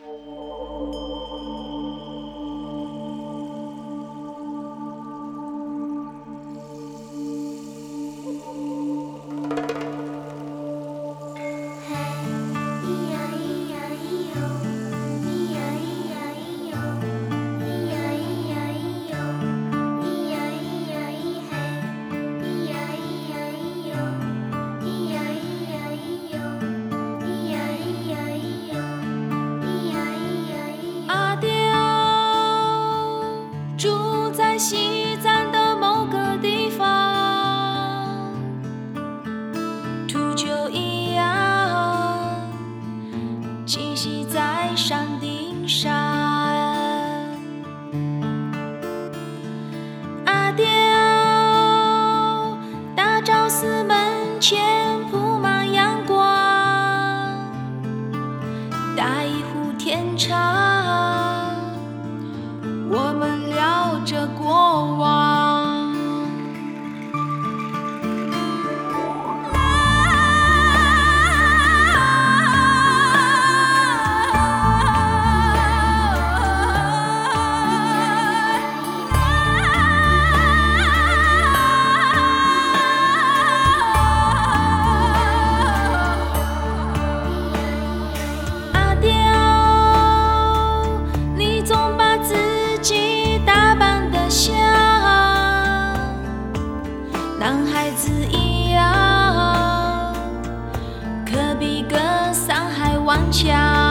Oh. 下一壶甜茶，我们聊着过往。墙。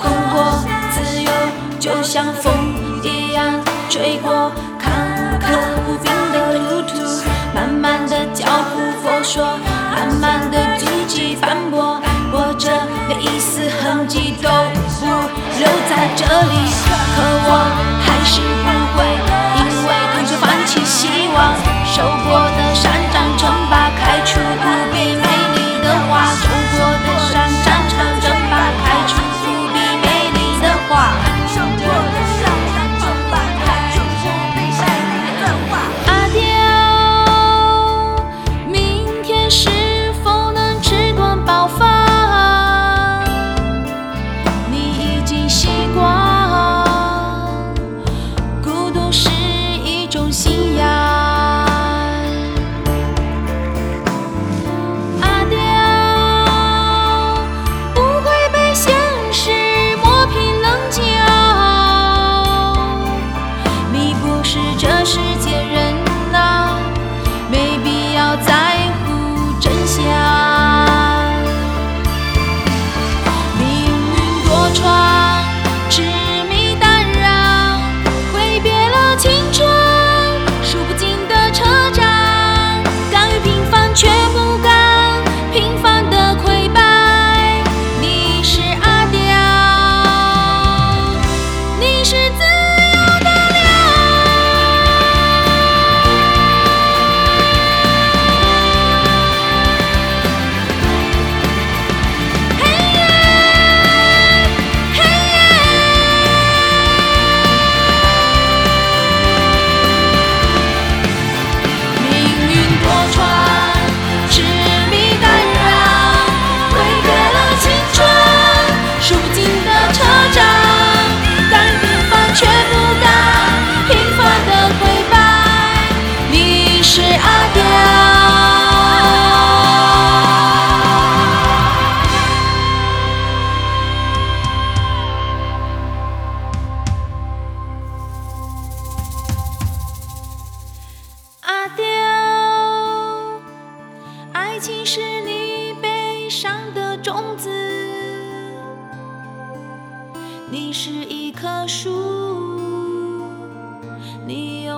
困惑自由就像风一样吹过，坎坷无边的路途，慢慢的脚步婆娑，慢慢的足迹斑驳，我这每一丝痕迹都不留在这里，可我还是不。爱情是你悲伤的种子你是一棵树你有